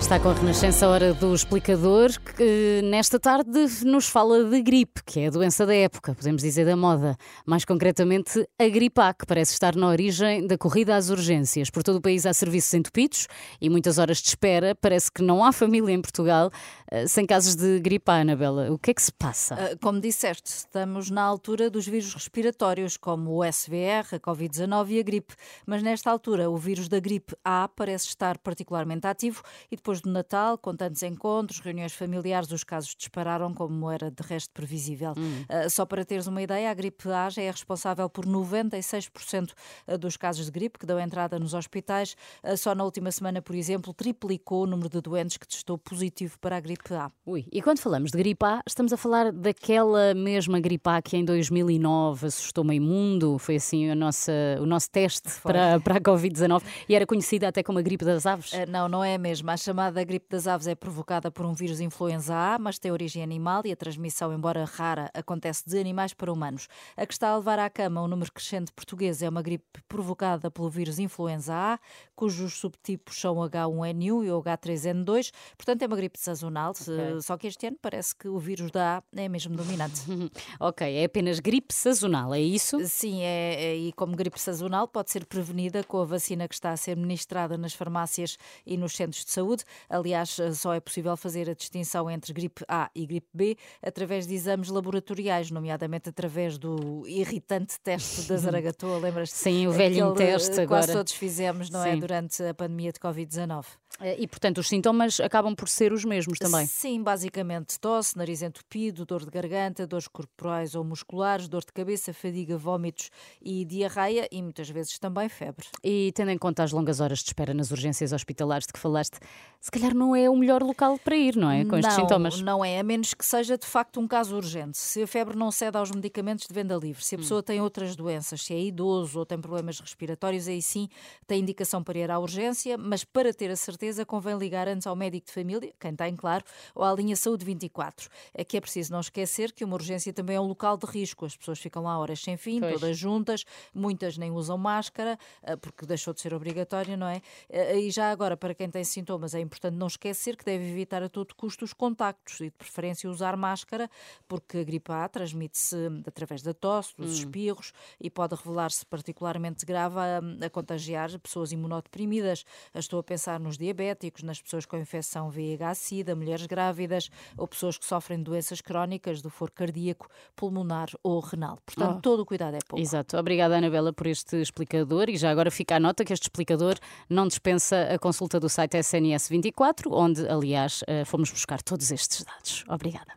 Está com a Renascença a hora do explicador, que nesta tarde nos fala de gripe, que é a doença da época, podemos dizer da moda. Mais concretamente, a gripe A, que parece estar na origem da corrida às urgências. Por todo o país há serviços entupidos e muitas horas de espera. Parece que não há família em Portugal uh, sem casos de gripe A, Anabela. O que é que se passa? Uh, como disseste, estamos na altura dos vírus respiratórios, como o SVR, a Covid-19 e a gripe. Mas nesta altura, o vírus da gripe A parece estar particularmente ativo e depois do Natal, com tantos encontros, reuniões familiares, os casos dispararam, como era de resto previsível. Hum. Uh, só para teres uma ideia, a gripe A já é responsável por 96% ah, dos casos de gripe que dão entrada nos hospitais. Uh, só na última semana, por exemplo, triplicou o número de doentes que testou positivo para a gripe A. Ui, e quando falamos de gripe A, estamos a falar daquela mesma gripe A que em 2009 assustou meio mundo, foi assim a nossa, o nosso teste para, para a Covid-19 e era conhecida até como a gripe das aves? Uh, não, não é mesmo. A chamada chamada gripe das aves é provocada por um vírus influenza A, mas tem origem animal e a transmissão, embora rara, acontece de animais para humanos. A que está a levar à cama um número crescente de portugueses é uma gripe provocada pelo vírus influenza A, cujos subtipos são H1N1 e o H3N2, portanto é uma gripe sazonal, okay. só que este ano parece que o vírus da A é mesmo dominante. ok, é apenas gripe sazonal, é isso? Sim, é, é, e como gripe sazonal pode ser prevenida com a vacina que está a ser ministrada nas farmácias e nos centros de saúde. Aliás, eh, só é possível fazer a distinção entre gripe A e gripe B através de exames laboratoriais, nomeadamente através do irritante teste da Zaragatoa, lembras-te? Sim, o velho teste eh, agora. Quase todos fizemos, não é, Sim. é? Durante a pandemia de Covid-19. Eh, e, portanto, os sintomas acabam por ser os mesmos também? Sim, basicamente tosse, nariz entupido, dor de garganta, dores corporais ou musculares, dor de cabeça, fadiga, vômitos e diarreia e muitas vezes também febre. E tendo em conta as longas horas de espera nas urgências hospitalares de que falaste, se calhar não é o melhor local para ir, não é? Com estes não, sintomas. Não é, a menos que seja de facto um caso urgente. Se a febre não cede aos medicamentos de venda livre, se a hum. pessoa hum. tem outras doenças, se é idoso ou tem problemas respiratórios, aí sim tem indicação para ir à urgência, mas para ter a certeza convém ligar antes ao médico de família, quem tem, claro, ou à linha Saúde 24. Aqui é preciso não esquecer que uma urgência também é um local de risco. As pessoas ficam lá horas sem fim, pois. todas juntas, muitas nem usam máscara, eh, porque deixou de ser obrigatório, não é? Eh, e já agora, para quem tem sintomas, é importante não esquecer que deve evitar a todo custo os contactos e, de preferência, usar máscara, porque a gripe A transmite-se hum, através da tosse, dos hum. espirros e pode revelar-se particularmente grave a, hum, a contagiar pessoas imunodeprimidas. Estou a pensar nos diabéticos, nas pessoas com infecção VIH-Sida, mulheres grávidas ou pessoas que sofrem doenças crónicas do foro cardíaco, pulmonar ou renal. Portanto, oh. todo o cuidado é pouco. Exato. Obrigada, Anabela, por este explicador e já agora fica a nota que este explicador não dispensa a consulta do site SNS20 onde, aliás, eh, fomos buscar todos estes dados. Obrigada.